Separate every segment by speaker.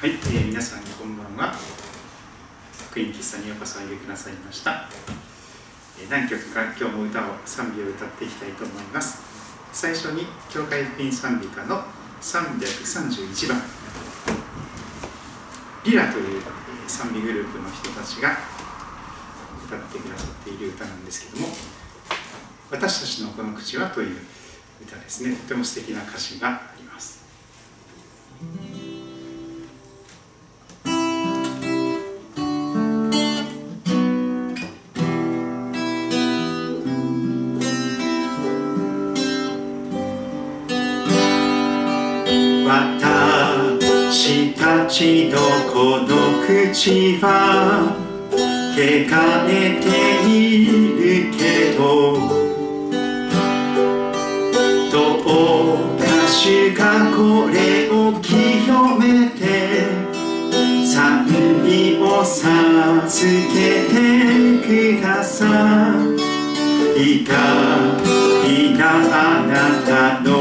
Speaker 1: はい、えー、皆さんこんばんは。福音喫茶にようこそおいでくださいました。えー、何曲か今日も歌を賛美を歌っていきたいと思います。最初に教会福音賛美歌の331番リラという賛美グループの人たちが歌ってくださっている歌なんですけども「私たちのこの口は」という歌ですねとても素敵な歌詞がの口は汚れているけどどうか主がこれを清めて賛美を授けてくださいかいなあなたの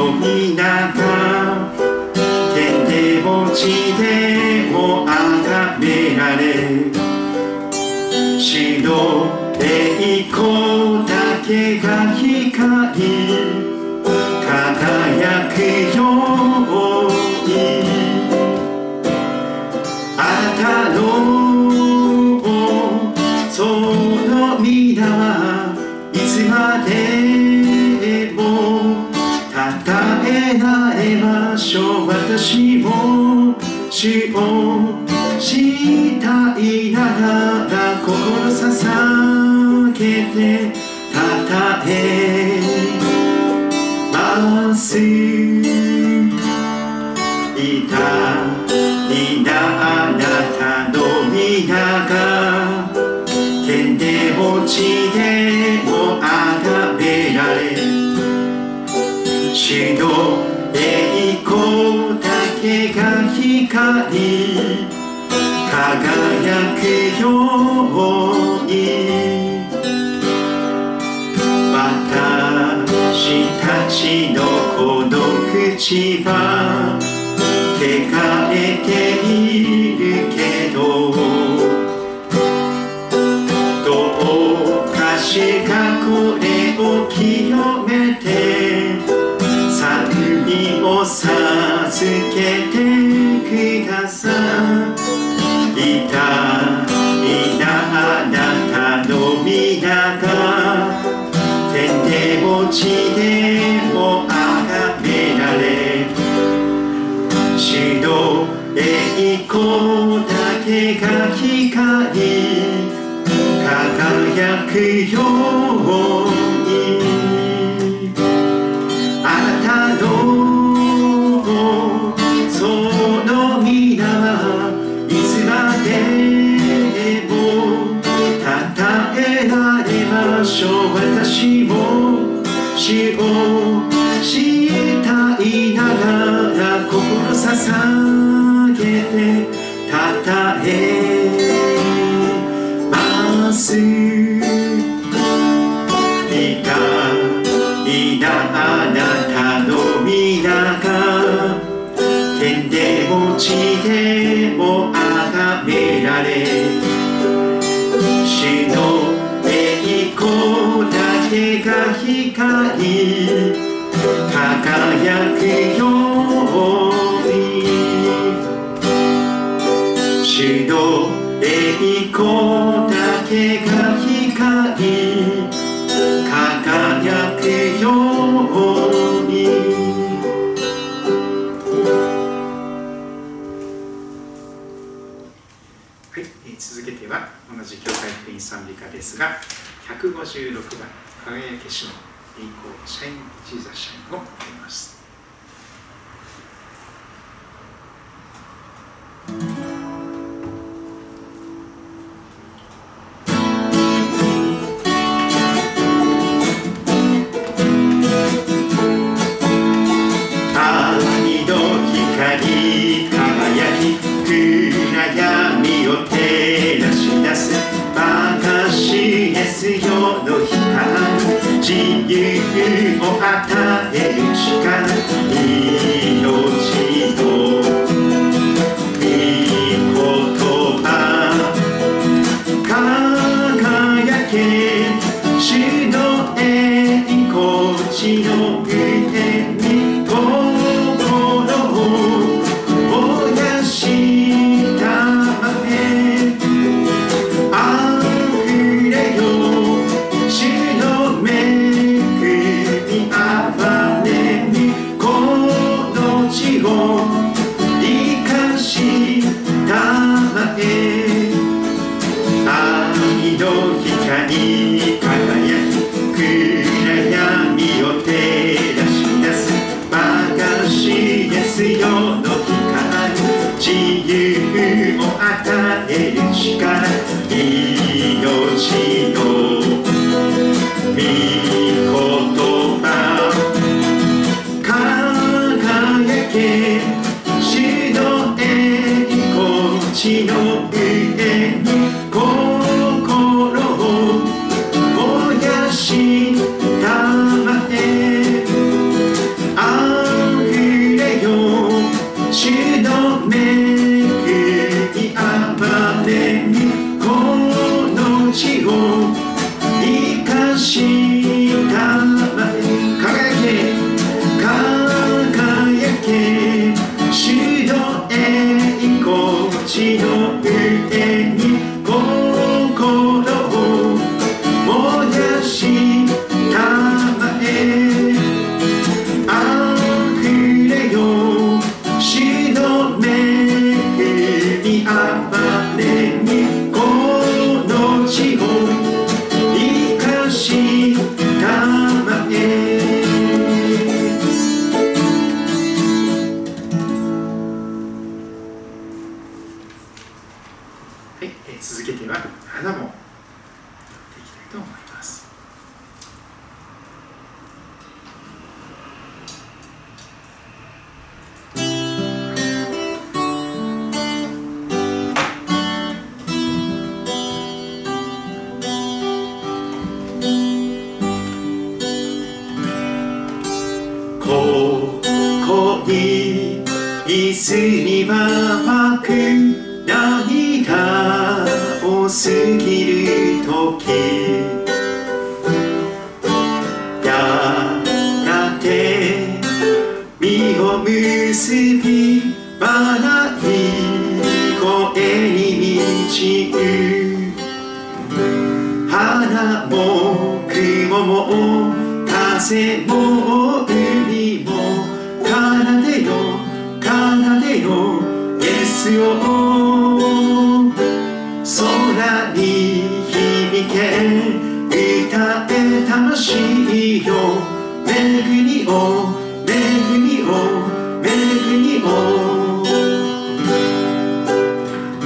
Speaker 1: 主をしたいながら心捧げてたたえます輝くように。私たちのこの口は汚れて地でもあがめられ主の栄光だけが光輝くよう光輝くように。主の栄光だけが光輝くようにはい、続けては同じ教会福音賛美歌ですが156番「輝きしの栄光シャイン・ジーザ・シャイン」を受けます。雲も風も海も奏でよ奏でよイエスよ空に響け歌え楽しいよ恵みを恵みを恵
Speaker 2: みをあ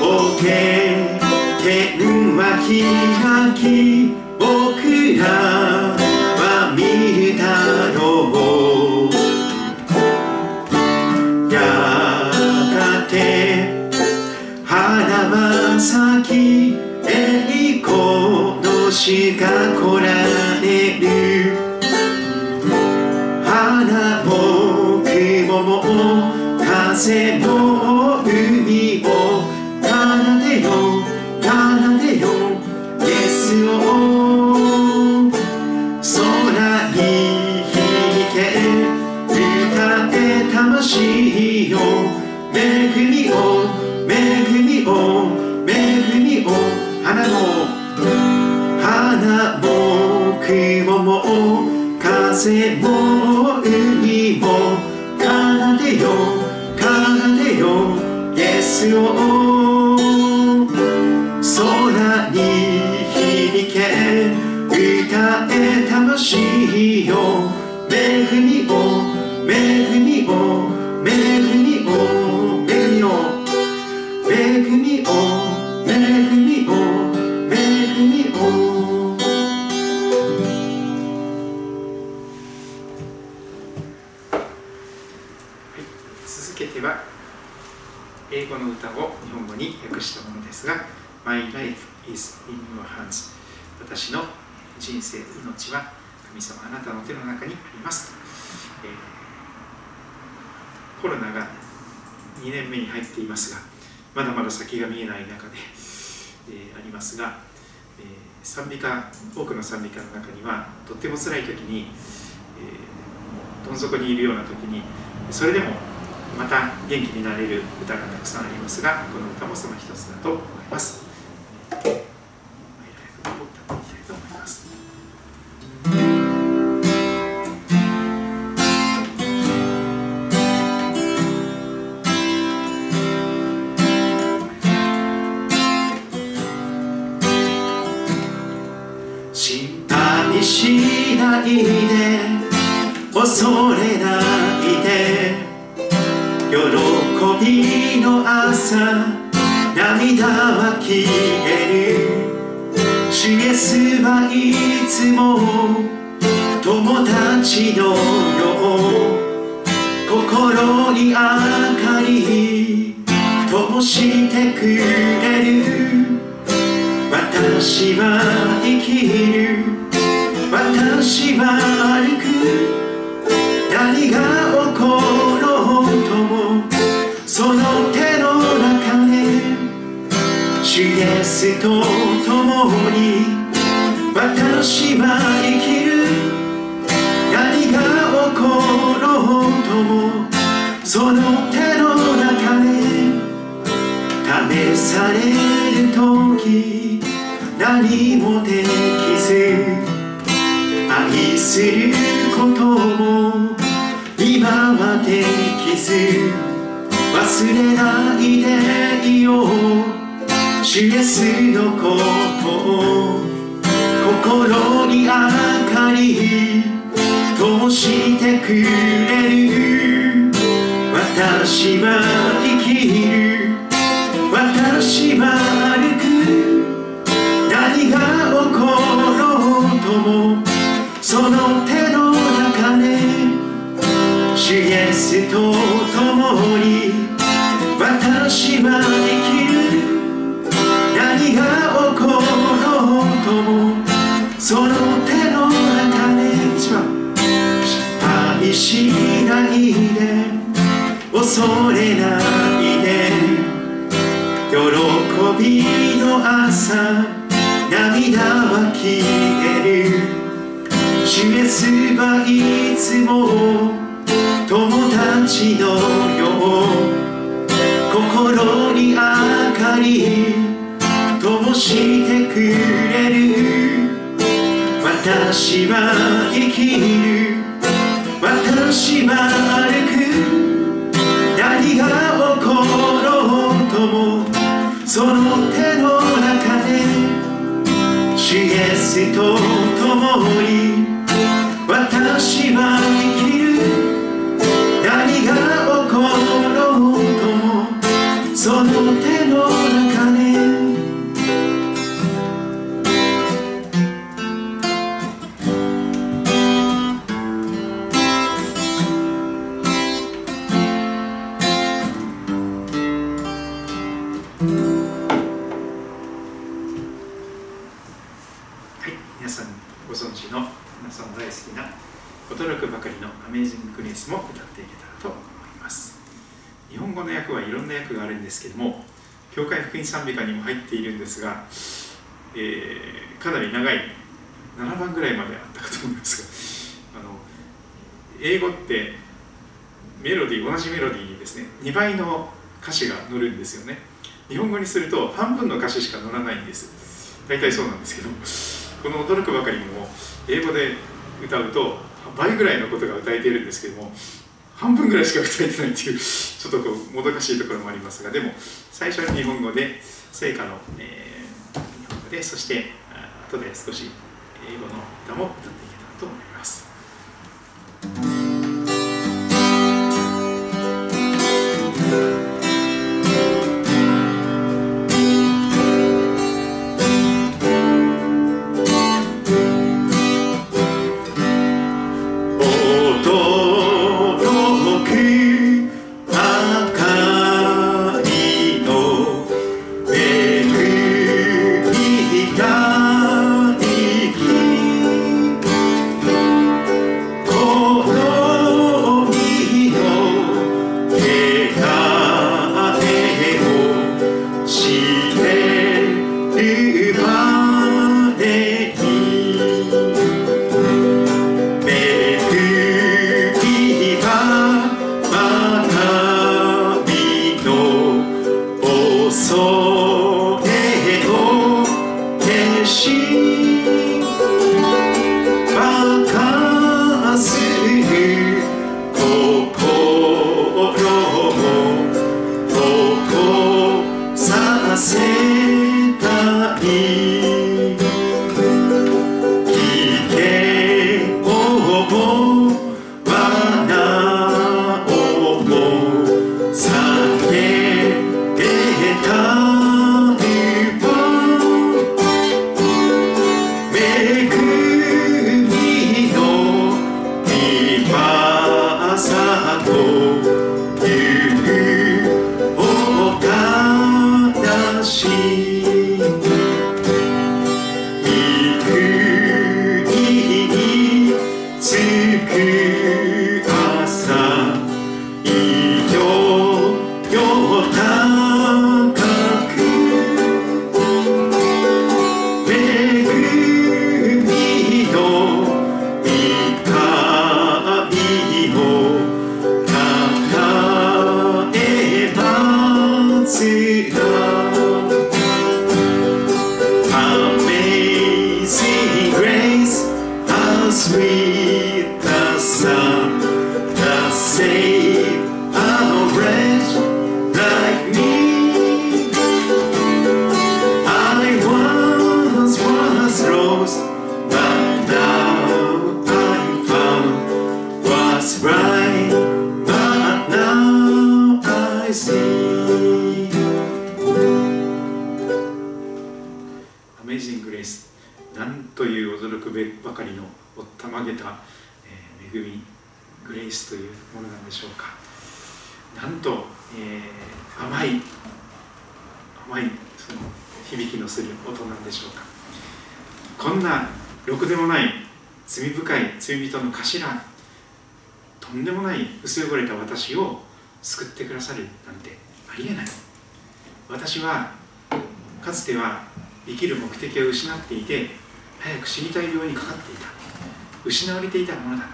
Speaker 2: 冒険剣は光 Yeah. 私の人生
Speaker 1: 命
Speaker 2: は神様あなたの手の中にあります
Speaker 1: と、
Speaker 2: えー、コロナが2年目に入ってい
Speaker 1: ますがまだまだ先が見えない中で、えー、ありますが、えー、賛美歌多くの賛美歌の中にはとっても辛い時に、えー、どん底にいるような時にそれでもまた元気になれる歌がたくさんありますがこの歌もその一つだと思います。心に明かり灯してくれる。私は恐れないで。喜びの朝涙は消える。主イエスはいつも友達のよう。心に明かり灯してくれる。私は生きる。私は歩く。その手の中で主イエスと共に私は生き会福音賛美歌にも入っているんですが、えー、かなり長い7番ぐらいまであったかと思いますが あの英語ってメロディー同じメロディーにですね2倍の歌詞が載るんですよね。日本語にすると半分の歌詞しか載らないんです。大体そうなんですけどこの驚くばかりも英語で歌うと倍ぐらいのことが歌えているんですけども半分ぐらいしか歌えてないっていうちょっとこうもどかしいところもありますがでも最初は日本語で聖歌の、えー、日本語でそして後で少し英語の歌も歌っていけたらと思います。失われていたものだっ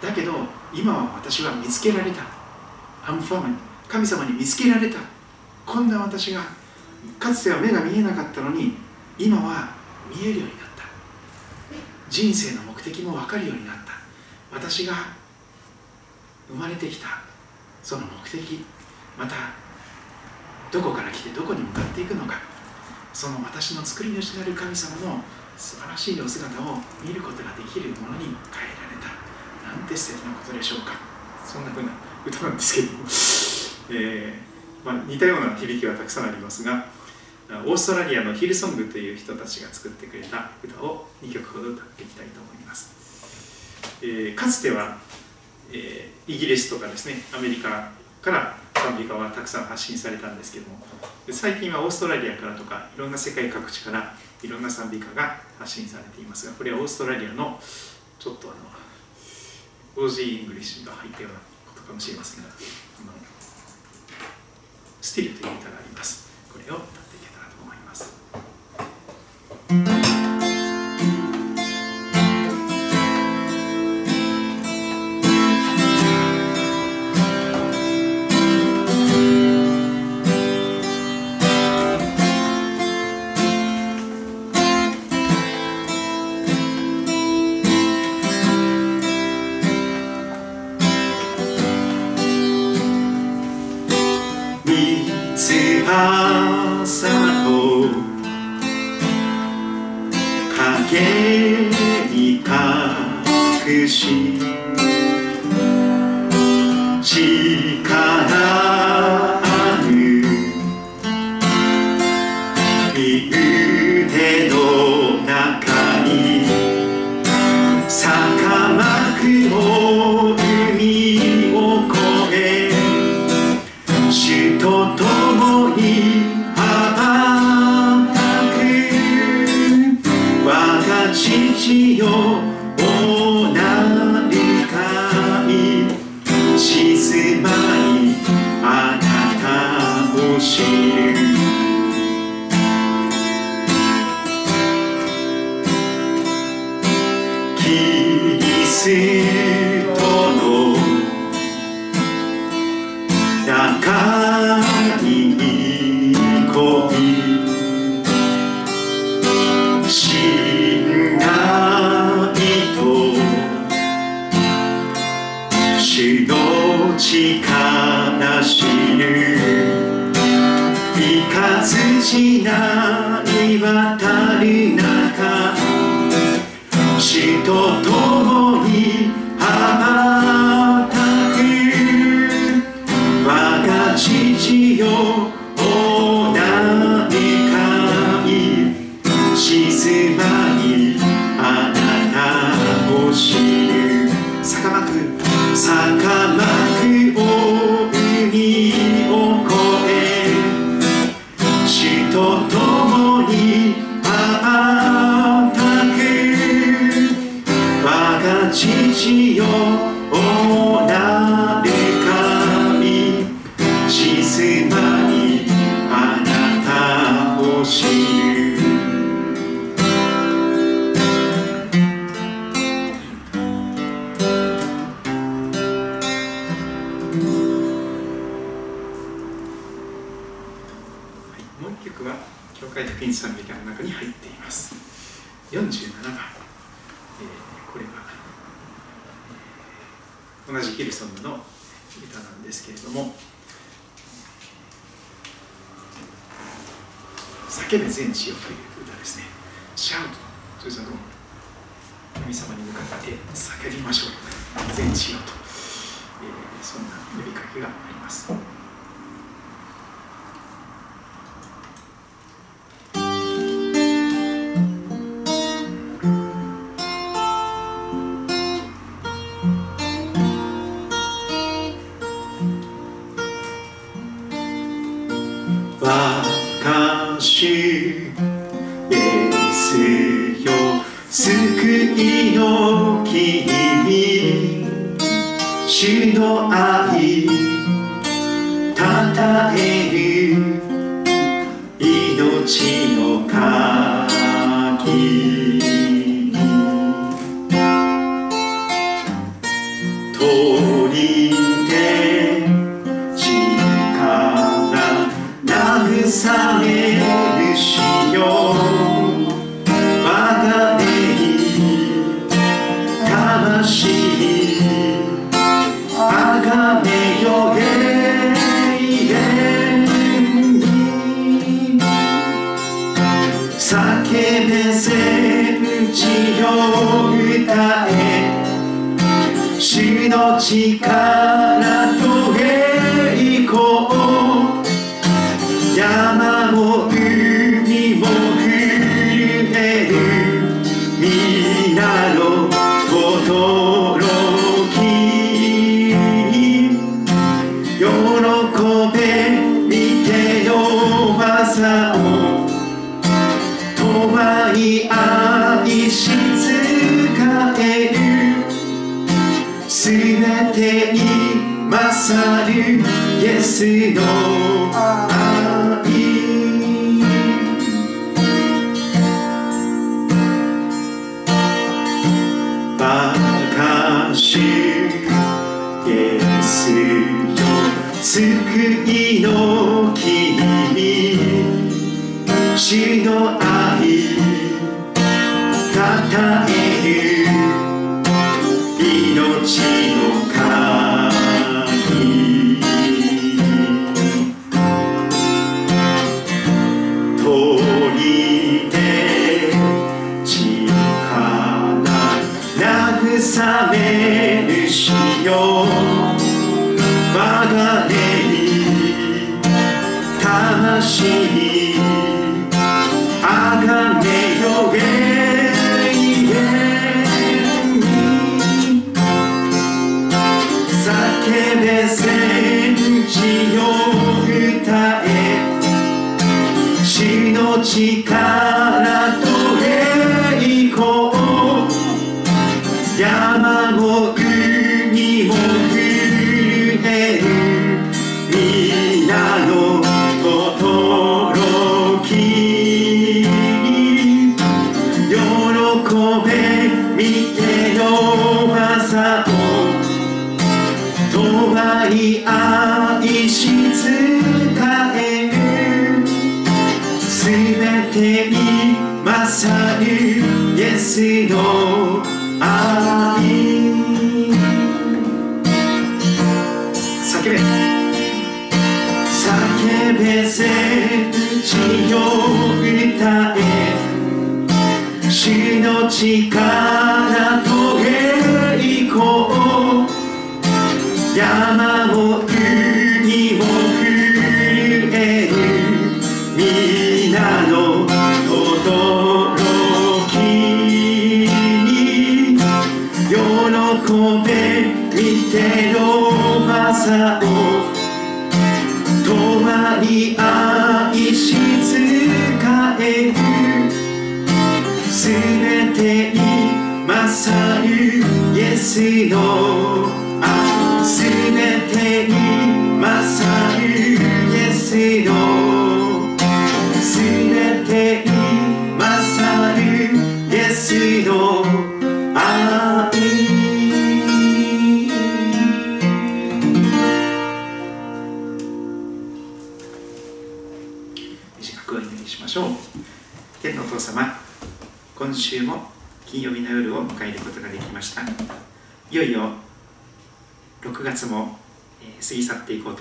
Speaker 1: た。だけど今は私は見つけられた。I'm found 神様に見つけられた。こんな私がかつては目が見えなかったのに今は見えるようになった。人生の目的も分かるようになった。私が生まれてきたその目的またどこから来てどこに向かっていくのか。その私の作り主なる神様の素晴らしいお姿を見ることができるものに変えられた。なんて素敵なことでしょうか。そんな風な歌なんですけど。も、えーまあ、似たような響きはたくさんありますがオーストラリアのヒルソングという人たちが作ってくれた歌を2曲ほど歌っていきたいと思います、えーかつては、えーイギリスとかですねアメリカから賛美歌はたくさん発信されたんですけども最近はオーストラリアからとかいろんな世界各地からいろんな賛美歌が発信されていますがこれはオーストラリアのちょっとあの Aussie English が入ったようなことかもしれませんがあの Still という歌があります。これを歌っていけたらと思います。叫べ全地よという歌ですね。シャウトというの神様に向かって叫びましょう。全地よと、えー、そんな呼びかけがあります。救いの君死の愛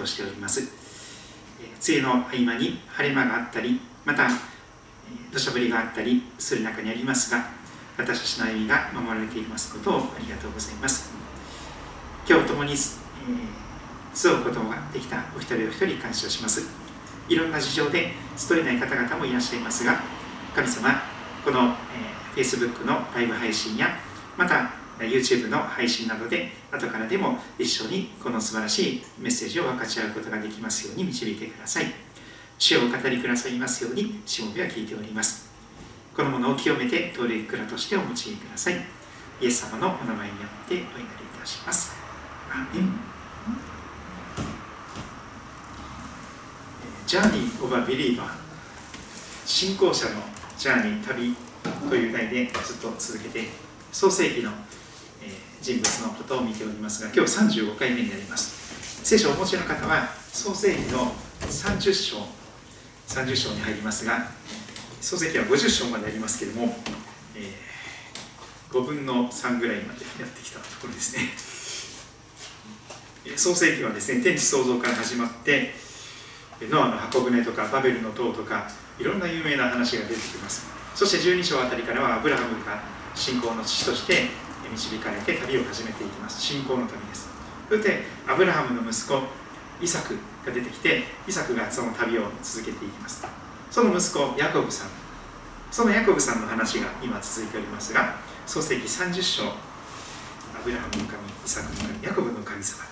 Speaker 1: しております。え梅雨の合間に晴れ間があったりまたえ土砂降りがあったりする中にありますが私たちの歩みが守られていますことをありがとうございます。今日共に、えー過ごすことができたお一人お一人感謝します。いろんな事情で集えない方々もいらっしゃいますが神様この、えー Facebook のライブ配信やまた YouTube の配信などで後からでも一緒にこの素晴らしいメッセージを分かち合うことができますように導いてください。主よお語りくださいますようにしもべは聞いておりますこのものを清めて通るいくらとしてお用いください。イエス様のお名前によってお祈りいたします。アーメン。 Journey of a Believer。信仰者の Journey 旅という題でずっと続けて創世記の、人物のことを見ておりますが今日35回目になります。聖書をお持ちの方は創世記の30章30章に入りますが創世記は50章までありますけれども、え5分の3ぐらいまでやってきたところですね。え創世記はですね天地創造から始まってノアの箱舟とかバベルの塔とかいろんな有名な話が出てきます。そして12章あたりからはアブラハムが信仰の父として導かれて旅を始めていきます。信仰の旅です。そしてアブラハムの息子イサクが出てきてイサクがその旅を続けていきます。その息子ヤコブさん。そのヤコブさんの話が今続いておりますが創世記30章アブラハムの神イサクの神ヤコブの神様。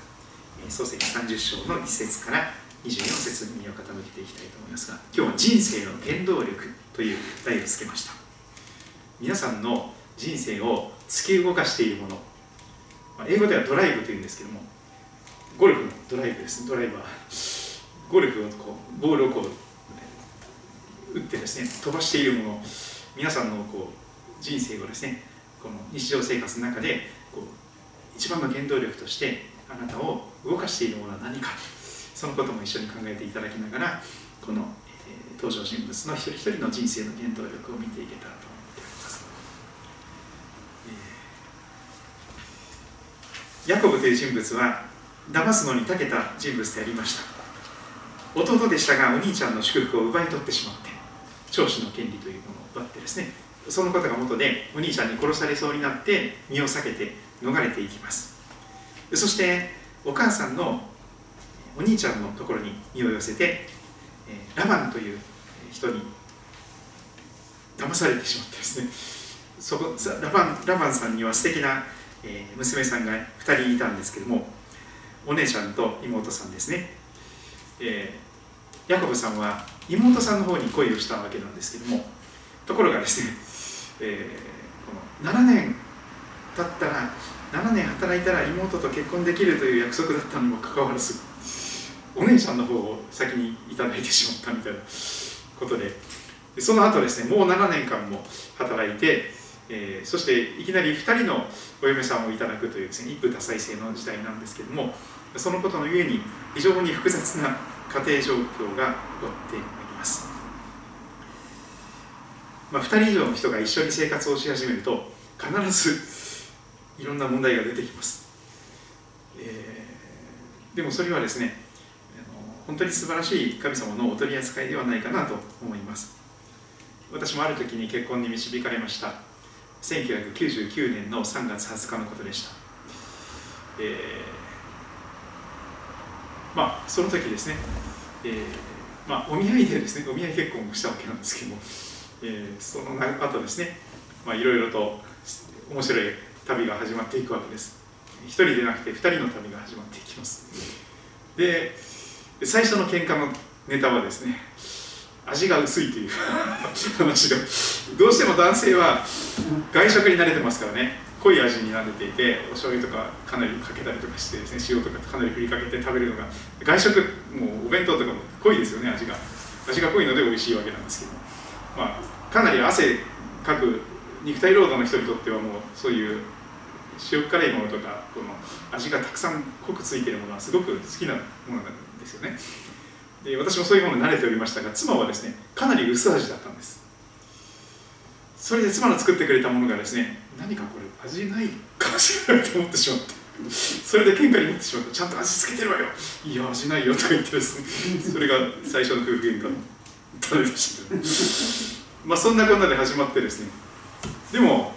Speaker 1: 創世記30章の1節から24節に身を傾けていきたいと思いますが今日は人生の原動力という題をつけました。皆さんの人生を突き動かしているもの。まあ英語ではドライブというんですけどもゴルフのドライブですドライバー。ゴルフをこうボールをこう打ってですね飛ばしているもの。皆さんのこう人生をですねこの日常生活の中でこう一番の原動力としてあなたを動かしているものは何か。そのことも一緒に考えていただきながらこの、えー登場人物の一人一人の人生の原動力を見ていけたらと思っております、えーヤコブという人物は騙すのに長けた人物でありました。弟でしたがお兄ちゃんの祝福を奪い取ってしまって長子の権利というものを奪ってですねそのことが元でお兄ちゃんに殺されそうになって身を避けて逃れていきます。そしてお母さんのお兄ちゃんのところに身を寄せてラバンという人に騙されてしまってですね。そこラバンラバンさんには素敵な、えー娘さんが2人いたんですけどもお姉ちゃんと妹さんですね、えーヤコブさんは妹さんの方に恋をしたわけなんですけどもところがですね、えーこの7年経ったら7年働いたら妹と結婚できるという約束だったにもかかわらずお姉ちゃんの方を先にいただいてしまったみたいなことででその後ですねもう7年間も働いて、えーそしていきなり2人のお嫁さんをいただくというね一夫多妻制の時代なんですけどもそのことのゆえに非常に複雑な家庭状況が起こってまいります、まあ、2人以上の人が一緒に生活をし始めると必ずいろんな問題が出てきます、えーでもそれはですね本当に素晴らしい神様のお取り扱いではないかなと思います。私もある時に結婚に導かれました。1999年の3月20日のことでした、えーまあその時ですね、えーまあ、お見合いでですねお見合い結婚をしたわけなんですけども、えーその後ですねいろいろと面白い旅が始まっていくわけです。
Speaker 2: 1人でなくて2人の旅が始まっていきます。で最初の喧嘩のネタはですね味が薄いという 話が。どうしても男性は外食に慣れてますからね。濃い味に慣れていてお醤油とかかなりかけたりとかしてですね塩とかかなり振りかけて食べるのが外食もうお弁当とかも濃いですよね味が。味が濃いので美味しいわけなんですけど。まあかなり汗かく肉体労働の人にとってはもうそういう塩辛いものとかこの味がたくさん濃くついてるものはすごく好きなものなんですよね。私もそういうものに慣れておりましたが妻はですねかなり薄味だったんです。それで妻の作ってくれたものがですね何かこれ味ないかもしれないと思ってしまってそれで喧嘩になってしまってちゃんと味付けてるわよ。いや味ないよとか言ってですねそれが最初の夫婦喧嘩の種でした。まあそんなこんなで始まってですねでも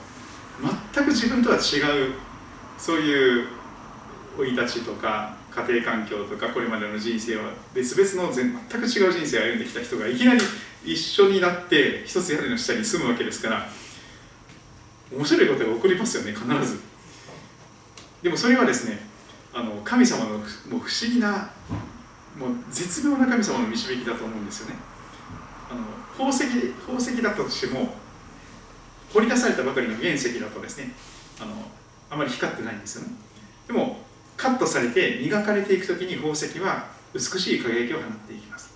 Speaker 2: 全く自分とは違うそういう生い立ちとか家庭環境とかこれまでの人生は別々の全く違う人生を歩んできた人がいきなり一緒になって一つ屋根の下に住むわけですから面白いことが起こりますよね必ず。でもそれはですねあの神様のもう不思議なもう絶妙な神様の導きだと思うんですよね。あの宝石宝石だったとしても掘り出されたばかりの原石だとですねあのあまり光ってないんですよね。でもカットされて磨かれていく時に宝石は美しい輝きを放っていきます。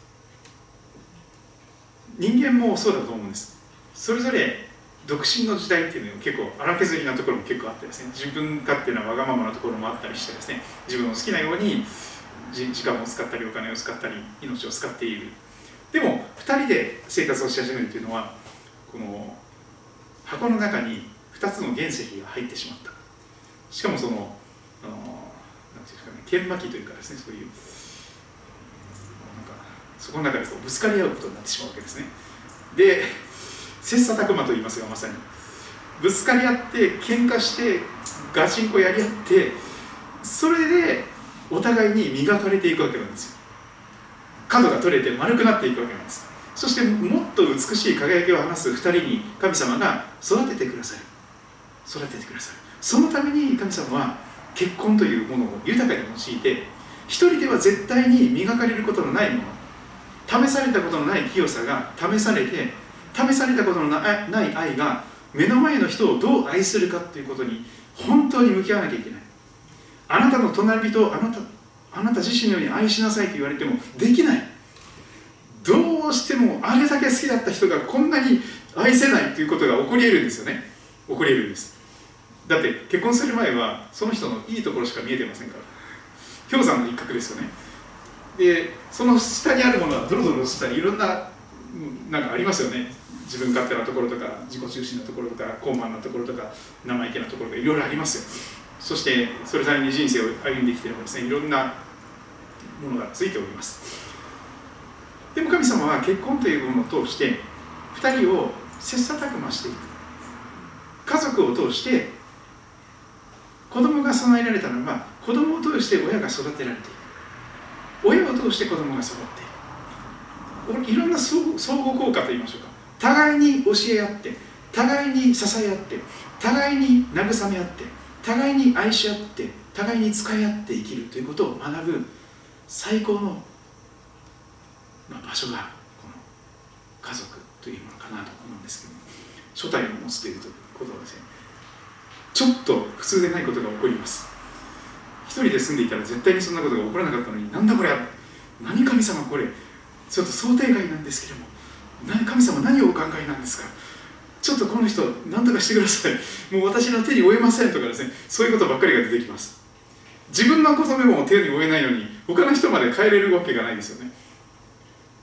Speaker 2: 人間もそうだと思うんです。それぞれ独身の時代っていうのは結構荒削りなところも結構あってですね。自分勝手なわがままなところもあったりしてですね。自分の好きなように時間を使ったりお金を使ったり命を使っている。でも2人で生活をし始めるというのはこの箱の中に2つの原石が入ってしまった。しかもそのあの研磨機というかですねそういう。なんかそこの中でこうぶつかり合うことになってしまうわけですね。で切磋琢磨と言いますがまさに。ぶつかり合って喧嘩してガチンコやり合ってそれでお互いに磨かれていくわけなんですよ。角が取れて丸くなっていくわけなんです。そしてもっと美しい輝きを放す2人に神様が育ててくださる。育ててくださる。そのために神様は結婚というものを豊かに用いて一人では絶対に磨かれることのないもの試されたことのない清さが試されて試されたことのない愛が目の前の人をどう愛するかということに本当に向き合わなきゃいけない。あなたの隣人をあなたあなた自身のように愛しなさいと言われてもできない。どうしてもあれだけ好きだった人がこんなに愛せないということが起こり得るんですよね。起こり得るんです。だって結婚する前はその人のいいところしか見えてませんから。氷山の一角ですよね。でその下にあるものはドロドロしたりいろんななんかありますよね。自分勝手なところとか自己中心なところとか高慢なところとか生意気なところがいろいろありますよ。そしてそれなりに人生を歩んできていればですね。いろんなものがついております。でも神様は結婚というものを通して2人を切磋琢磨していく。家族を通して子供が備えられたのは子供を通して親が育てられていく親を通して子供が育っていくいろんな相互効果といいましょうか。互いに教え合って互いに支え合って互いに慰め合って互いに愛し合って互いに使い合って生きるということを学ぶ最高の、場所がこの家族というものかなと思うんですけど初代を持つということですね。ちょっと普通でないことが起こります。一人で住んでいたら絶対にそんなことが起こらなかったのになんだこれ何神様これ。ちょっと想定外なんですけども神様何をお考えなんですか。ちょっとこの人何とかしてください。もう私の手に負えませんとかですね。そういうことばっかりが出てきます。自分のことでも手に負えないのに他の人まで変えれるわけがないですよね。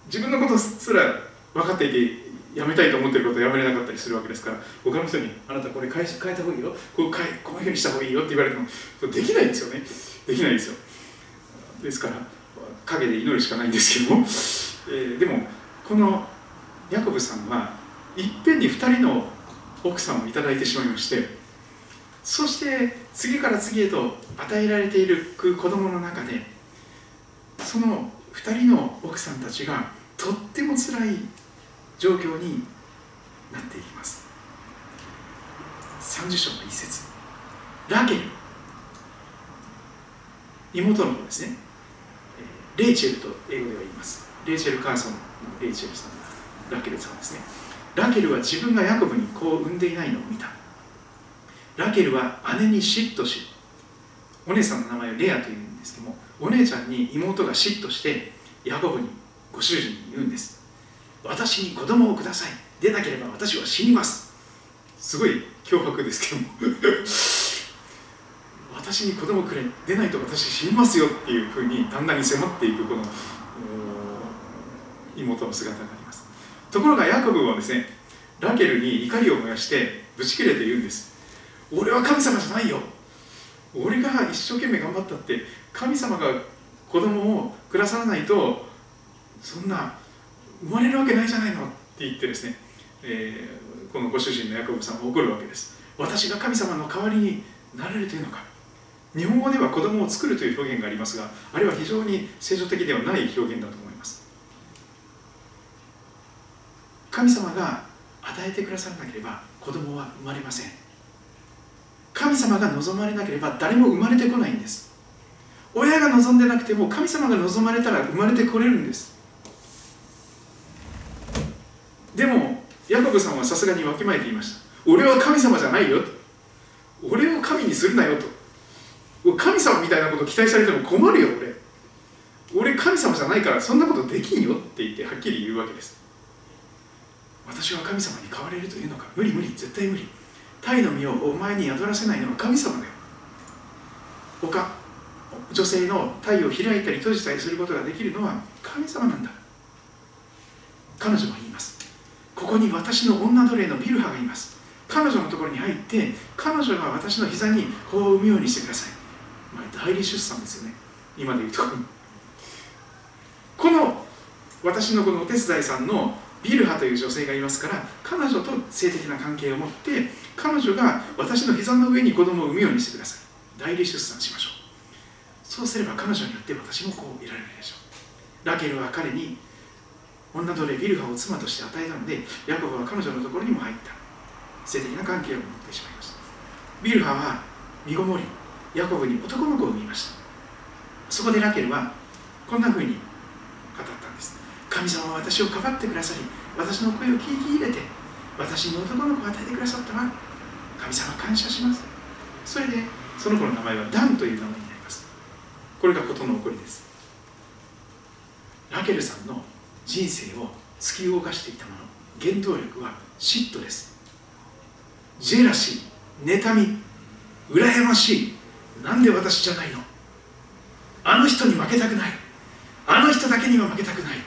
Speaker 2: 自分のことすら分かっていてやめたいと思ってることをやめれなかったりするわけですから他の人に「あなたこれ変え変えた方がいいよ。こう変えこういうふうにした方がいいよ」って言われてもできないんですよね。できないですよ。ですから陰で祈るしかないんですけども。えー、でもこのヤコブさんはいっぺんに2人の奥さんを頂いてしまいましてそして次から次へと与えられている子供の中でその2人の奥さんたちがとっても辛い状況になっていきます。30章の一節。ラケル妹の子ですね。レイチェルと英語では言います。レイチェル・カーソンのレイチェルさんラケルさんですね。ラケルは自分がヤコブに子を産んでいないのを見た。ラケルは姉に嫉妬しお姉さんの名前をレアというんですけどもお姉ちゃんに妹が嫉妬してヤコブにご主人に言うんです。私に子供をください。でなければ私は死にます。すごい脅迫ですけども。私に子供くれ。出ないと私死にますよっていうふうに旦那に迫っていくこの妹の姿があります。ところがヤコブはですねラケルに怒りを燃やしてぶち切れて言うんです。俺は神様じゃないよ。俺が一生懸命頑張ったって神様が子供をくださらないとそんな生まれるわけないじゃないのって言ってですね、えー、このご主人のヤコブさんは怒るわけです。私が神様の代わりになれるというのか。日本語では子供を作るという表現がありますがあれは非常に聖書的ではない表現だと思います。神様が与えてくださらなければ子供は生まれません。神様が望まれなければ誰も生まれてこないんです。親が望んでなくても神様が望まれたら生まれてこれるんです。でもヤコブさんはさすがにわきまえていました。俺は神様じゃないよ。と俺を神にするなよと。神様みたいなこと期待されても困るよ俺。俺神様じゃないからそんなことできんよって言ってはっきり言うわけです。私は神様に変われるというのか。無理無理絶対無理。鯛の身をお前に宿らせないのは神様だよ。他女性の鯛を開いたり閉じたりすることができるのは神様なんだ。彼女は言い。ここに私の女奴隷のビルハがいます。彼女のところに入って彼女が私の膝に子を産むようにしてください、まあ、代理出産ですよね。今で言うとこの私のこのお手伝いさんのビルハという女性がいますから彼女と性的な関係を持って彼女が私の膝の上に子供を産むようにしてください。代理出産しましょう。そうすれば彼女によって私もこういられるでしょう。ラケルは彼に女奴隷ビルハを妻として与えたのでヤコブは彼女のところにも入った。性的な関係を持ってしまいました。ビルハは身ごもりヤコブに男の子を産みました。そこでラケルはこんなふうに語ったんです。神様は私をかばってくださり私の声を聞き入れて私に男の子を与えてくださったわ神様感謝します。それでその子の名前はダンという名前になります。これが事の起こりです。ラケルさんの人生を突き動かしていたもの。原動力は嫉妬です。ジェラシー妬み羨ましい。なんで私じゃないの？あの人に負けたくない。あの人だけには負けたくない。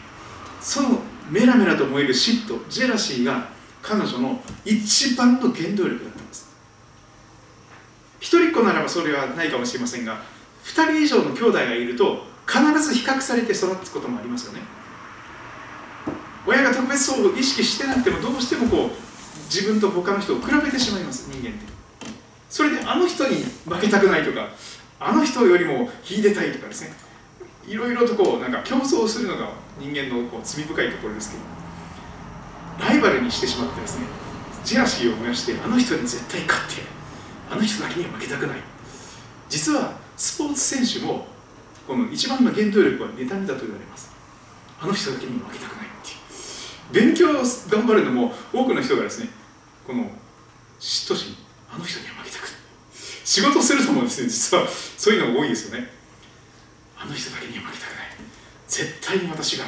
Speaker 2: そのメラメラと燃える嫉妬ジェラシーが彼女の一番の原動力だったんです。一人っ子ならばそれはないかもしれませんが2人以上の兄弟がいると必ず比較されて育つこともありますよね。親が特別そう意識してなくてもどうしてもこう自分と他の人を比べてしまいます人間って。それであの人に負けたくないとかあの人よりも秀でたいとかですね。いろいろとこうなんか競争するのが人間のこう罪深いところですけどライバルにしてしまってですねジェラシーを燃やしてあの人に絶対勝ってあの人だけには負けたくない。実はスポーツ選手もこの一番の原動力は妬みだと言われます。あの人だけに負けたくない。勉強を頑張るのも多くの人がですねこの嫉妬心あの人には負けたくない。仕事するのもですね実はそういうのが多いですよね。あの人だけには負けたくない。絶対に私が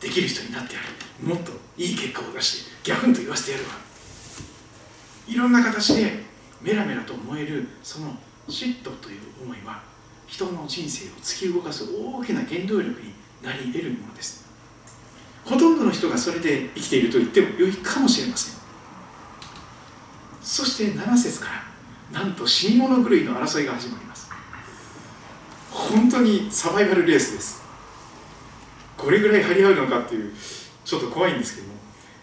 Speaker 2: できる人になってやる。もっといい結果を出してギャフンと言わせてやるわ。いろんな形でメラメラと燃えるその嫉妬という思いは人の人生を突き動かす大きな原動力になり得るものです。ほとんどの人がそれで生きていると言っても良いかもしれません。そして7節からなんと死に物狂いの争いが始まります。本当にサバイバルレースです。これぐらい張り合うのかっていうちょっと怖いんですけども。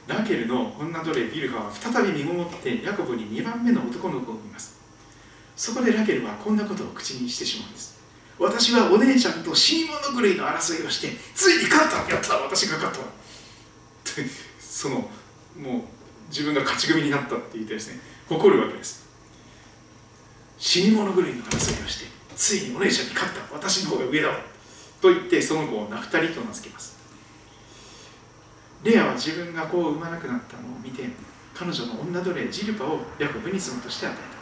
Speaker 2: ラケルの女奴隷ビルハは再び身ごもってヤコブに2番目の男の子を産みます。そこでラケルはこんなことを口にしてしまうんです。私はお姉ちゃんと死に物狂いの争いをしてついに勝ったやった私が勝ったってそのもう自分が勝ち組になったって言ってですね。誇るわけです。死に物狂いの争いをしてついにお姉ちゃんに勝った私の方が上だわ。と言ってその子をナフタリと名付けます。レアは自分が子を産まなくなったのを見て彼女の女奴隷ジルパをヤコブに妻として与えた。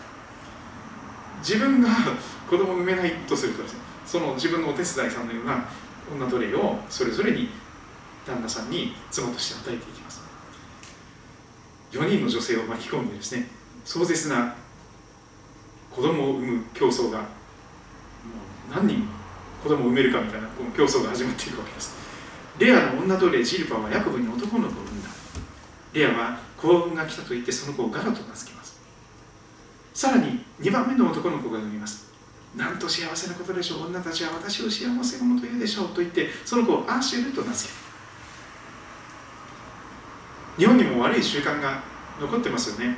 Speaker 2: 自分が子供を産めないとするとその自分のお手伝いさんのような女奴隷をそれぞれに旦那さんに妻として与えていきます。4人の女性を巻き込んでですね壮絶な子供を産む競争がもう何人子供を産めるかみたいなこの競争が始まっていくわけです。レアの女奴隷ジルパはヤコブに男の子を産んだ。レアは幸運が来たと言ってその子をガラと名付けます。さらに2番目の男の子が産みます。なんと幸せなことでしょう。女たちは私を幸せ者と言うでしょうと言ってその子をアーシェルと名付け日本にも悪い習慣が残ってますよね。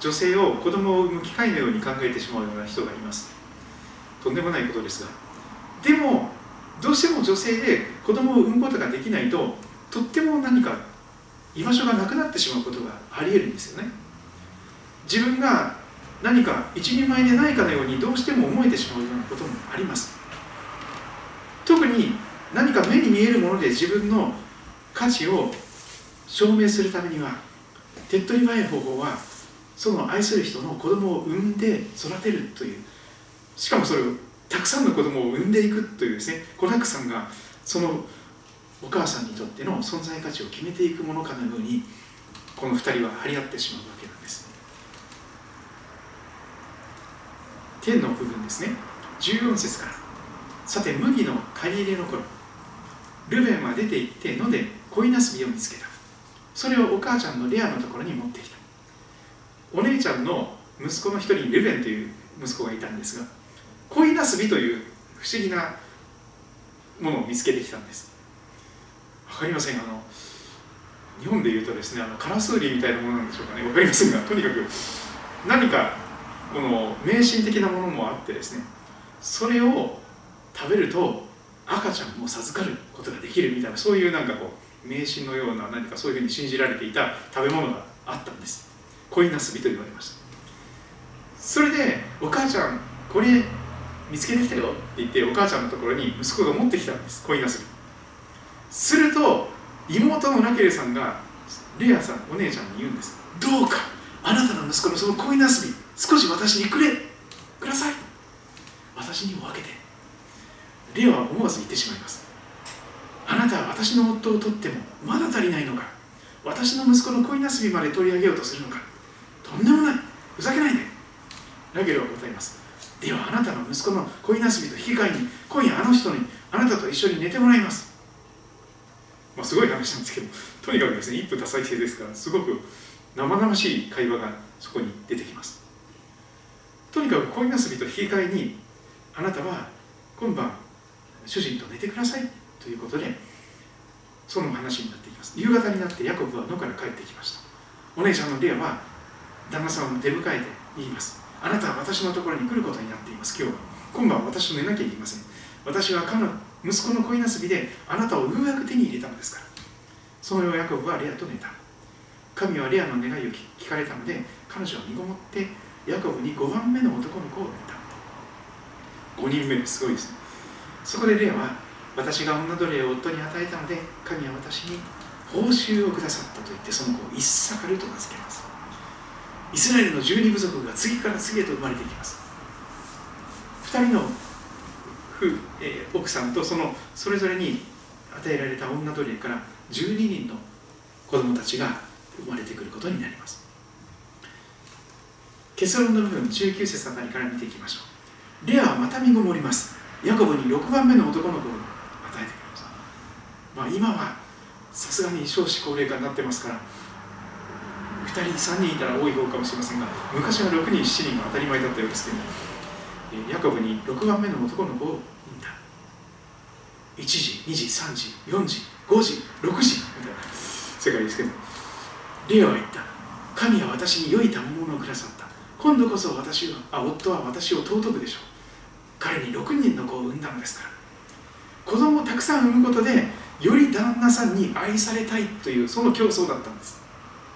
Speaker 2: 女性を子供を産む機会のように考えてしまうような人がいます。とんでもないことですが。でもどうしても女性で子供を産むことができないととっても何か居場所がなくなってしまうことがありえるんですよね。自分が何か一人前でないかのようにどうしても思えてしまうようなこともあります。特に何か目に見えるもので自分の価値を証明するためには手っ取り早い方法はその愛する人の子供を産んで育てるというしかもそれをたくさんの子供を産んでいくというですね子だくさんがそのお母さんにとっての存在価値を決めていくものかのようにこの2人は張り合ってしまうわけです。天の部分ですね。14節から。さて麦の借り入れの頃。ルベンは出て行って野で恋なすびを見つけた。それをお母ちゃんのレアのところに持ってきた。お姉ちゃんの息子の一人にルベンという息子がいたんですが恋なすびという不思議なものを見つけてきたんです。わかりません。あの日本でいうとですねあのカラスウリみたいなものなんでしょうかね。わかりませんがとにかく何かこの迷信的なものもあってですねそれを食べると赤ちゃんも授かることができるみたいなそういうなんかこう迷信のような何かそういうふうに信じられていた食べ物があったんです。恋なすびと言われました。それでお母ちゃんこれ見つけてきたよって言ってお母ちゃんのところに息子が持ってきたんです。恋なすび。すると妹のラケルさんがレアさんお姉ちゃんに言うんです。どうかあなたの息子のその恋なすび少し私にくれください。私にも分けて。レアは思わず言ってしまいます。あなたは私の夫を取ってもまだ足りないのか。私の息子の恋なすびまで取り上げようとするのか。とんでもない。ふざけないで。ラゲルは答えます。ではあなたの息子の恋なすびと引き換えに今夜あの人にあなたと一緒に寝てもらいます。まあすごい話なんですけどとにかくですね一夫多妻制ですからすごく生々しい会話がそこに出てきます。とにかく恋なすびと引き換えにあなたは今晩主人と寝てくださいということでその話になっていきます。夕方になってヤコブは野から帰ってきました。お姉ちゃんのレアは旦那さんを出迎えて言います。あなたは私のところに来ることになっています。今日は。今晩は私と寝なきゃいけません。私は彼の息子の恋なすびであなたをようやく手に入れたのですから。そのようヤコブはレアと寝た。神はレアの願いを聞かれたので彼女は身ごもってヤコブに5番目の男の子を産んだ5人目ですごいです。ねそこでレアは私が女奴隷を夫に与えたので神は私に報酬をくださったと言ってその子をイッサカルと名付けます。イスラエルの十二部族が次から次へと生まれていきます。2人の夫、えー、奥さんとそのそれぞれに与えられた女奴隷から12人の子供たちが生まれてくることになります。結論の部分19節あたりから見ていきましょう。レアはまた身ごもります。ヤコブに6番目の男の子を与えてくれました。まあ今はさすがに少子高齢化になってますから2人3人いたら多い方かもしれませんが昔は6人7人が当たり前だったようですけどヤコブに6番目の男の子を産んだ。1時2時3時4時5時6時みたいな世界ですけどレアは言った。神は私に良い賜物をくださった。今度こそ私はあ夫は私を尊くでしょう。彼に6人の子を産んだのですから。子供をたくさん産むことでより旦那さんに愛されたいというその競争だったんです。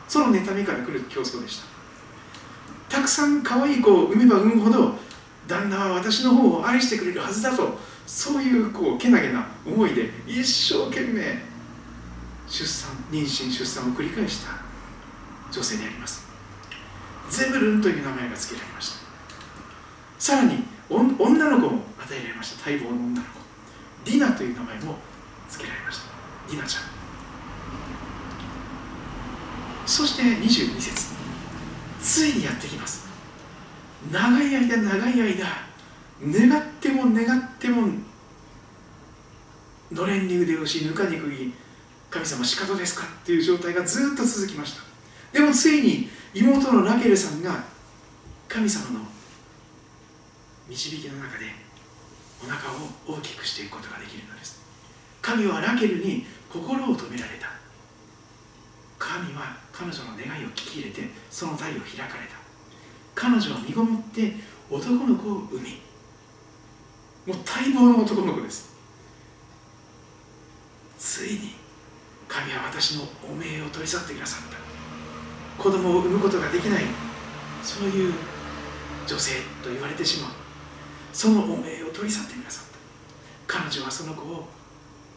Speaker 2: その妬みから来る競争でした。たくさん可愛い子を産めば産むほど旦那は私の方を愛してくれるはずだとそういうこうけなげな思いで一生懸命出産妊娠出産を繰り返した女性であります。ゼブルンという名前が付けられました。さらに女の子も与えられました。待望の女の子。ディナという名前も付けられました。ディナちゃん。そして22節。ついにやってきます。長い間長い間願っても願ってものれんに腕をしぬかに釘神様仕方ですか？っていう状態がずっと続きました。でもついに妹のラケルさんが神様の導きの中でお腹を大きくしていくことができるのです。神はラケルに心を止められた。神は彼女の願いを聞き入れてその体を開かれた。彼女は身ごもって男の子を産みもう待望の男の子です。ついに神は私の汚名を取り去ってくださった。子供を産むことができない。そういう女性と言われてしまう。その汚名を取り去ってくださった。彼女はその子を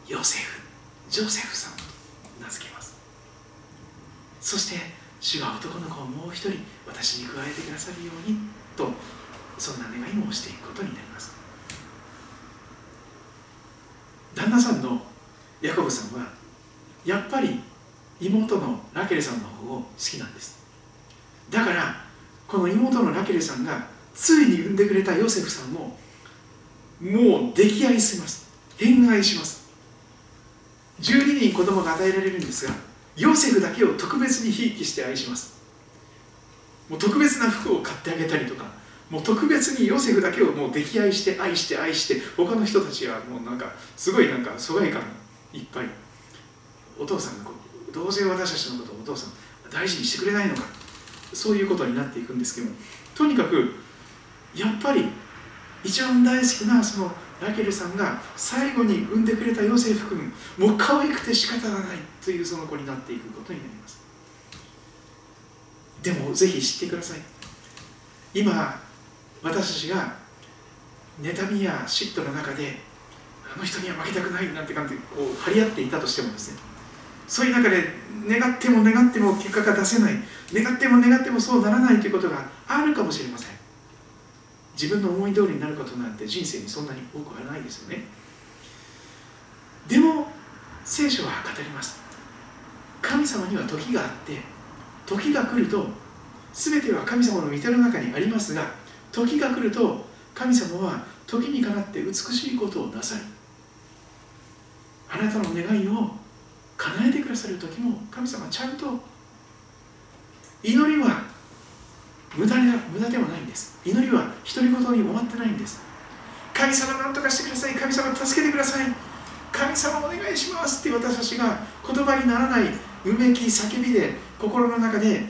Speaker 2: ヨセフジョセフさんと名付けます。そして主は男の子をもう一人私に加えてくださるようにとそんな願いもしていくことになります。旦那さんのヤコブさんはやっぱり妹のラケルさんの方を好きなんです。だからこの妹のラケルさんがついに産んでくれたヨセフさんももう溺愛します。偏愛します。12人子供が与えられるんですがヨセフだけを特別にひいきして愛します。もう特別な服を買ってあげたりとかもう特別にヨセフだけをもう溺愛して愛して愛して他の人たちはもうなんかすごいなんか疎外感いっぱい。お父さんがどうせ私たちのことをお父さん大事にしてくれないのか。そういうことになっていくんですけども。とにかくやっぱり一番大好きなそのラケルさんが最後に産んでくれたヨセフ君もう可愛くて仕方がないというその子になっていくことになります。でもぜひ知ってください。今私たちが妬みや嫉妬の中であの人には負けたくないなんて感じでこう張り合っていたとしてもですね。そういう中で願っても願っても結果が出せない。願っても願ってもそうならないということがあるかもしれません。自分の思い通りになることなんて人生にそんなに多くはないですよね。でも聖書は語ります。神様には時があって時が来ると全ては神様の御手の中にありますが時が来ると神様は時にかなって美しいことをなさる。あなたの願いを叶えてくださる時も神様ちゃんと祈りは無駄で無駄ではないんです。祈りは独り言に終わってないんです。神様何とかしてください。神様助けてください。神様お願いしますって私たちが言葉にならないうめき叫びで心の中で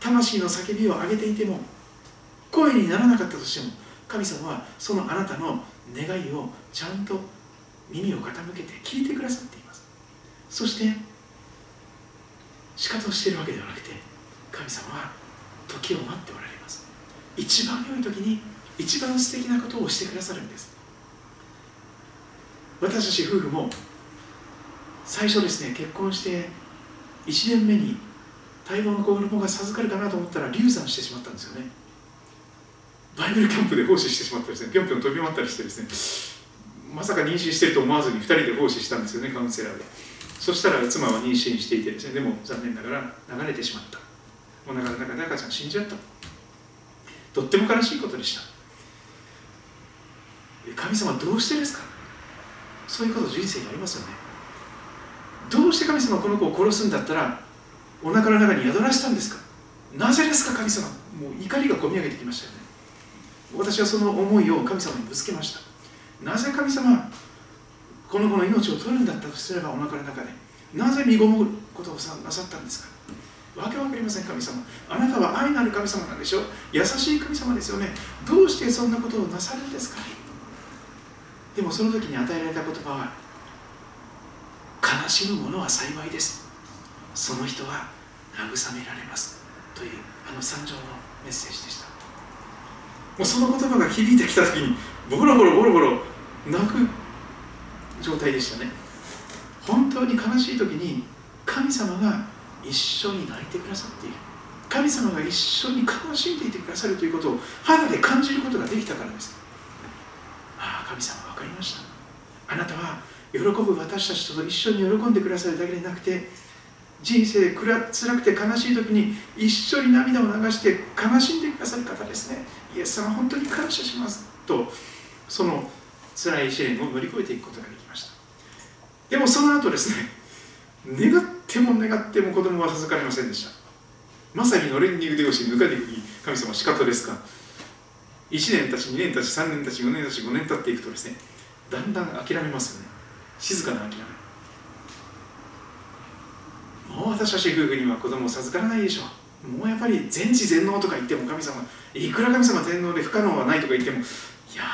Speaker 2: 魂の叫びを上げていても声にならなかったとしても神様はそのあなたの願いをちゃんと耳を傾けて聞いてくださってそして仕方をしているわけではなくて神様は時を待っておられます。一番良い時に一番素敵なことをしてくださるんです。私たち夫婦も最初ですね結婚して1年目に待望の子供が授かるかなと思ったら流産してしまったんですよね。バイブルキャンプで奉仕してしまったですねぴょんぴょん飛び回ったりしてですねまさか妊娠してると思わずに2人で奉仕したんですよねカウンセラーで。そしたら妻は妊娠していてですねでも残念ながら流れてしまった。お腹の中で赤ちゃん死んじゃった。とっても悲しいことでした。神様どうしてですか？そういうこと人生にありますよね。どうして神様この子を殺すんだったらお腹の中に宿らしたんですか？なぜですか神様？もう怒りがこみ上げてきましたよね。私はその思いを神様にぶつけました。なぜ神様この子の命を取るんだったとすればお腹の中でなぜ身ごもることをなさったんですか？わけわかりません神様。あなたは愛なる神様なんでしょ？優しい神様ですよね。どうしてそんなことをなさるんですか？でもその時に与えられた言葉は悲しむ者は幸いです。その人は慰められます。というあの惨状のメッセージでした。もうその言葉が響いてきた時にボロボロボロボロ泣く状態でしたね。本当に悲しい時に神様が一緒に泣いてくださっている。神様が一緒に悲しんでいてくださるということを肌で感じることができたからです。ああ神様分かりました。あなたは喜ぶ私たちと一緒に喜んでくださるだけでなくて人生で辛くて悲しい時に一緒に涙を流して悲しんでくださる方ですね。イエス様本当に感謝します。とその辛い試練を乗り越えていくことができましたでもその後ですね願っても願っても子供は授かりませんでした。まさにのれんに腕をし抜かれてい神様仕方ですか。1年たち2年たち3年たち4年たち5年経っていくとですねだんだん諦めますよね。静かな諦め。もう私たち夫婦には子供を授からないでしょう。もうやっぱり全知全能とか言っても神様いくら神様天皇で不可能はないとか言ってもいや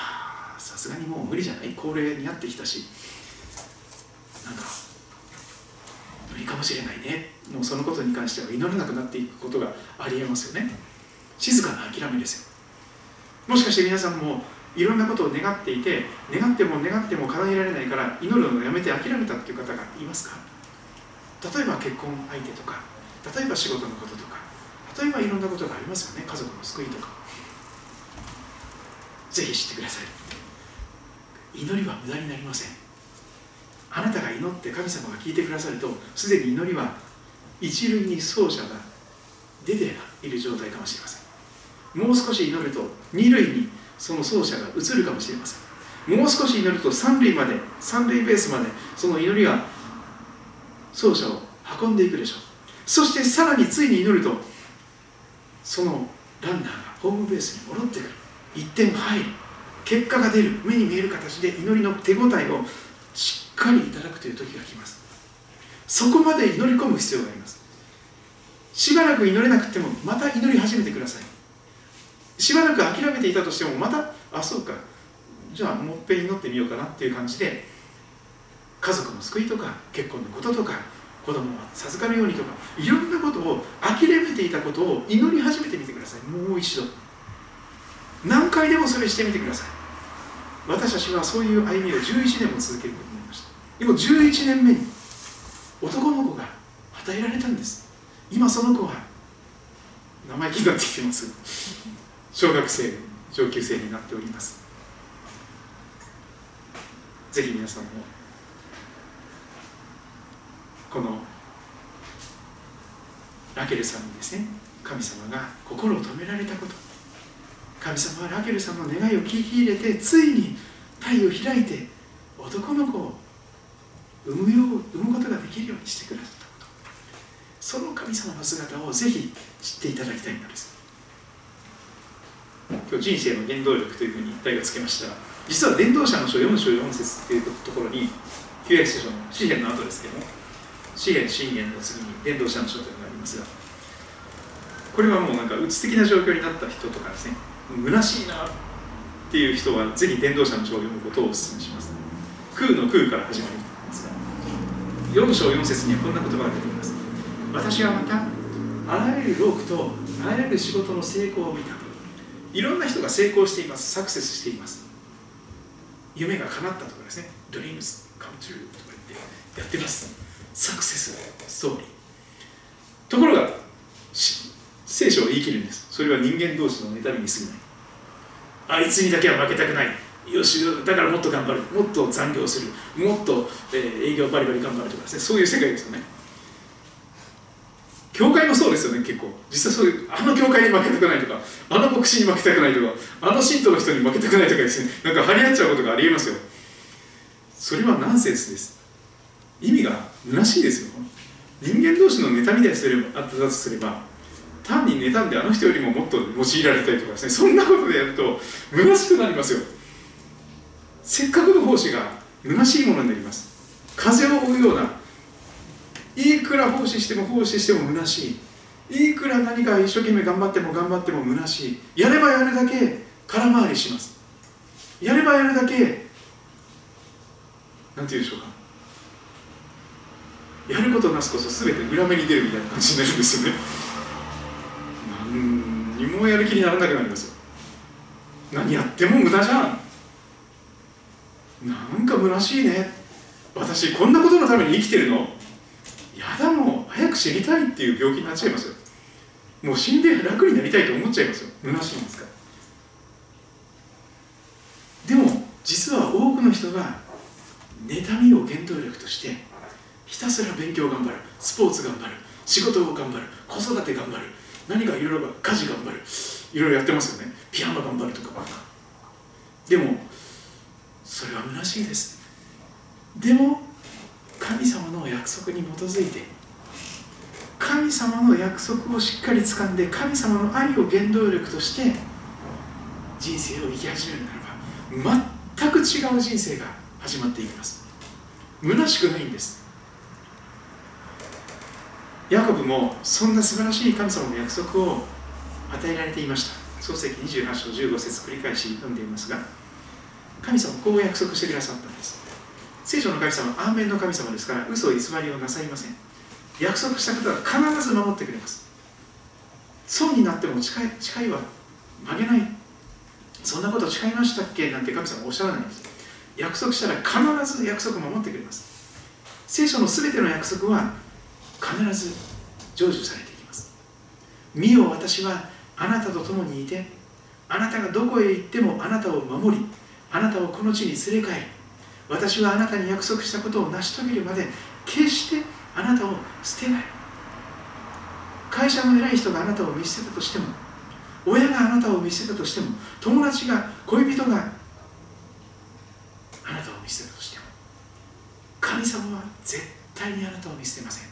Speaker 2: さすがにもう無理じゃない。高齢になってきたし。なんか無理かもしれないね。もうそのことに関しては祈らなくなっていくことがありえますよね。静かな諦めですよ。もしかして皆さんもいろんなことを願っていて願っても願っても叶えられないから祈るのをやめて諦めたっていう方がいますか？例えば結婚相手とか例えば仕事のこととか例えばいろんなことがありますよね。家族の救いとか。ぜひ知ってください。祈りは無駄になりません。あなたが祈って神様が聞いてくださるとすでに祈りは一塁に走者が出ている状態かもしれません。もう少し祈ると二塁にその走者が移るかもしれません。もう少し祈ると三塁まで三塁ベースまでその祈りが走者を運んでいくでしょう。そしてさらについに祈るとそのランナーがホームベースに戻ってくる。1点入る。結果が出る。目に見える形で祈りの手応えをかりいただくという時が来ます。そこまで祈り込む必要があります。しばらく祈れなくてもまた祈り始めてください。しばらく諦めていたとしてもまたあそうか。じゃあもっぺん祈ってみようかなっていう感じで家族の救いとか結婚のこととか子供を授かるようにとかいろんなことを諦めていたことを祈り始めてみてください。もう一度。何回でもそれしてみてください。私たちはそういう歩みを11年も続けること。でも11年目に男の子が与えられたんです。今その子は生意気になってきてます。小学生上級生になっております。ぜひ皆さんもこのラケルさんにですね神様が心を止められたこと。神様はラケルさんの願いを聞き入れてついに体を開いて男の子を産むよう産むことができるようにしてくださったこと。その神様の姿をぜひ知っていただきたいのです。今日人生の原動力というふうに題をつけました。実は伝道者の書4章4節っていうところに旧約聖書の詩篇の後ですけども詩篇信玄の次に伝道者の書というのがありますがこれはもうなんかうつ的な状況になった人とかですね虚しいなっていう人はぜひ伝道者の書を読むことをお勧めします。空の空から始まり4章4節にはこんな言葉が出てきます。私はまたあらゆる労苦とあらゆる仕事の成功を見た。いろんな人が成功しています。サクセスしています。夢が叶ったとかですね。Dreams come true とか言ってやってます。サクセスストーリー。ところが聖書を言い切るんです。それは人間同士の妬みに過ぎない。あいつにだけは負けたくない。よしだからもっと頑張る。もっと残業する。もっと、え、営業バリバリ頑張るとかですね。そういう世界ですよね。教会もそうですよね結構。実際そういうあの教会に負けたくないとかあの牧師に負けたくないとかあの信徒の人に負けたくないとかですね。なんか張り合っちゃうことがありえますよ。それはナンセンスです。意味が虚しいですよ。人間同士の妬みであったとすれば単に妬んであの人よりももっと用いられたりとかですね。そんなことでやると虚しくなりますよ。せっかくの奉仕が虚しいものになります。風を追うようないくら奉仕しても奉仕しても虚しい。いくら何か一生懸命頑張っても頑張っても虚しい。やればやるだけ空回りします。やればやるだけなんて言うでしょうか。やることなすこそ全て裏目に出るみたいな感じになるんですよね。何にもやる気にならなくなりますよ。何やっても無駄じゃん。なんか虚しいね。私こんなことのために生きてるの。やだもう。早く死にたいっていう病気になっちゃいますよ。もう死んで楽になりたいと思っちゃいますよ。虚しいんですかでも実は多くの人が妬みを原動力としてひたすら勉強頑張る。スポーツ頑張る。仕事を頑張る。子育て頑張る。何かいろいろ家事頑張る。いろいろやってますよね。ピアノ頑張るとか。でもそれは虚しいです。でも神様の約束に基づいて神様の約束をしっかり掴んで神様の愛を原動力として人生を生き始めるならば全く違う人生が始まっていきます。虚しくないんです。ヤコブもそんな素晴らしい神様の約束を与えられていました。創世記28章15節繰り返し読んでいますが神様こう約束してくださったんです。聖書の神様アーメンの神様ですから嘘偽りをなさいません。約束したことは必ず守ってくれます。損になっても誓い誓いは曲げない。そんなこと誓いましたっけ？なんて神様はおっしゃらないんです。約束したら必ず約束を守ってくれます。聖書のすべての約束は必ず成就されていきます。見よ私はあなたと共にいてあなたがどこへ行ってもあなたを守りあなたをこの地に連れ帰り私はあなたに約束したことを成し遂げるまで決してあなたを捨てない。会社の偉い人があなたを見捨てたとしても親があなたを見捨てたとしても友達が恋人があなたを見捨てたとしても神様は絶対にあなたを見捨てません。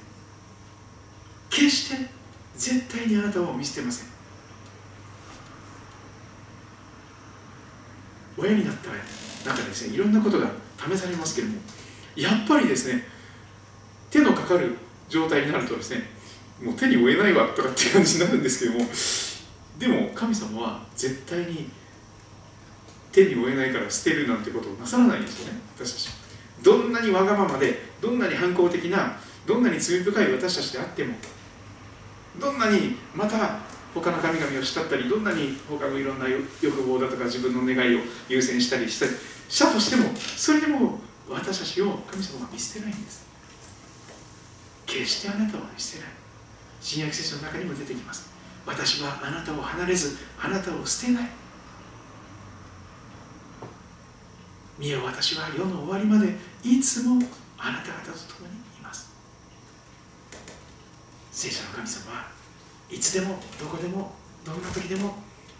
Speaker 2: 決して絶対にあなたを見捨てません。親になった中でですねいろんなことが試されますけれどもやっぱりですね手のかかる状態になるとですねもう手に負えないわとかって感じになるんですけどもでも神様は絶対に手に負えないから捨てるなんてことをなさらないんですよね私たち。どんなにわがままでどんなに反抗的などんなに罪深い私たちであってもどんなにまた他の神々を慕ったりどんなに他のいろんな欲望だとか自分の願いを優先したりしたりしたとしてもそれでも私たちを神様は見捨てないんです。決してあなたを見捨てない。新約聖書の中にも出てきます。私はあなたを離れずあなたを捨てない。見よ私は世の終わりまでいつもあなた方と共にいます。聖書の神様はいつでもどこでもどんな時でも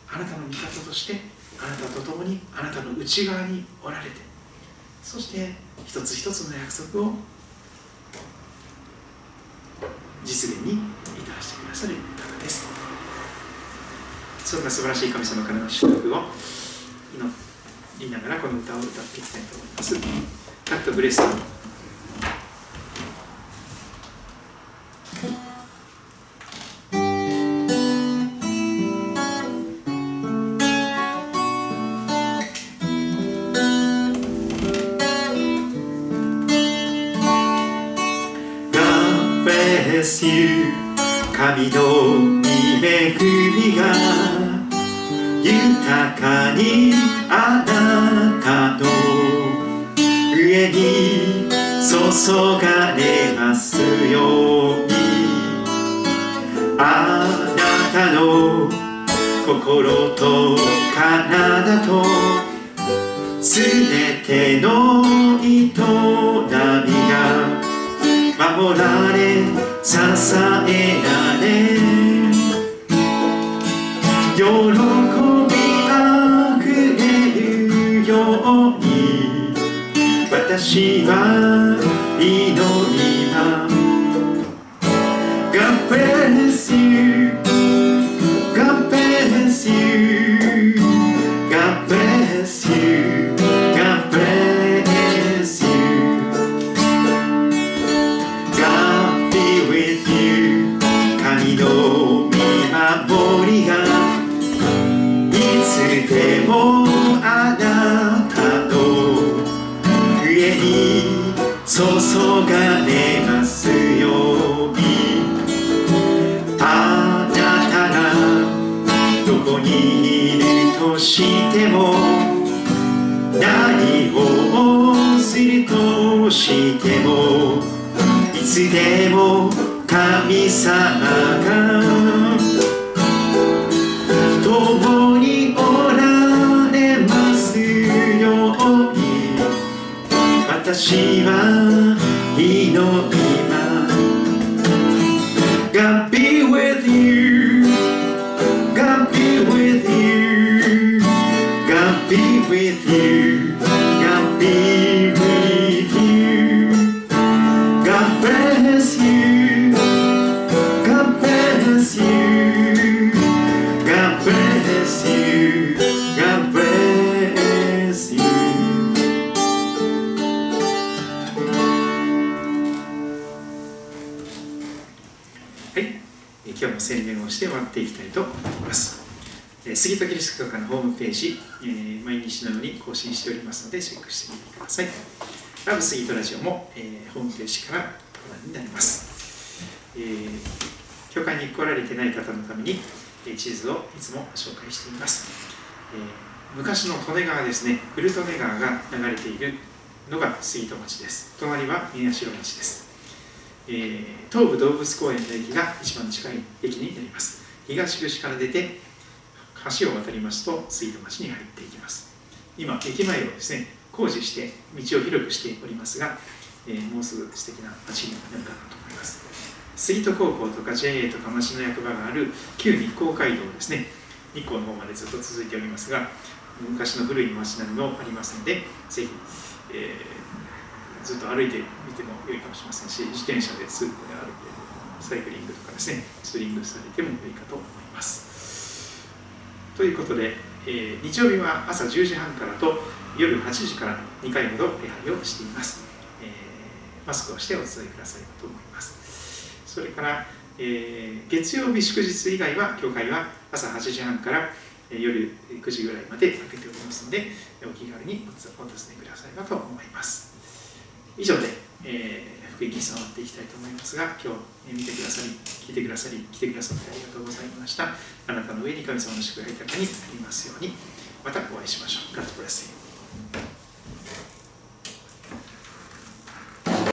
Speaker 2: あなたの味方としてあなたと共にあなたの内側におられてそして一つ一つの約束を実現に至らせてくださる方です。そんな素晴らしい神様からの祝福を祈りながらこの歌を歌っていきたいと思います「カットブレス」
Speaker 1: です神の恵みが豊かにあなたの上に注がれますように。あなたの心と体とすべての営みが守られ支えられ。喜びあふれるように。私は祈しても何をするとしてもいつでも神様が共におられますように。私は
Speaker 2: っていきたいと思います。え杉戸キリスト教会のホームページ、えー毎日のように更新しておりますので、チェックしてみてください。ラブ杉戸ラジオも、えーホームページからご覧になります。えー教会に来られてない方のために、えー地図をいつも紹介しています。えー昔の利根川ですね、古利根川が流れているのが杉戸町です。隣は宮代町です。えー東武動物公園の駅が一番近い駅になります東口から出て橋を渡りますと水戸町に入っていきます。今駅前をですね工事して道を広くしておりますが、えーもうすぐ素敵な街になるかなと思います。杉戸高校とか JA とか町の役場がある旧日光街道ですね日光の方までずっと続いておりますが昔の古い町並みもありますのでぜひ、えーずっと歩いてみても良いかもしれませんし自転車でスープで歩いてサイクリングとかですねツーリングされても良いかと思います。ということで、えー日曜日は朝10時半からと夜8時から2回ほど礼拝をしています、えーマスクをしてお伝えくださいと思います。それから、えー月曜日祝日以外は教会は朝8時半から夜9時ぐらいまで開けておりますのでお気軽にお尋ねくださればと思います。以上で、えー福音に伝わっていきたいと思いますが今日見てくださり聞いてくださり来てくださってありがとうございました。あなたの上に神様の祝福が豊かにありますように。またお会いしましょう。God bless you.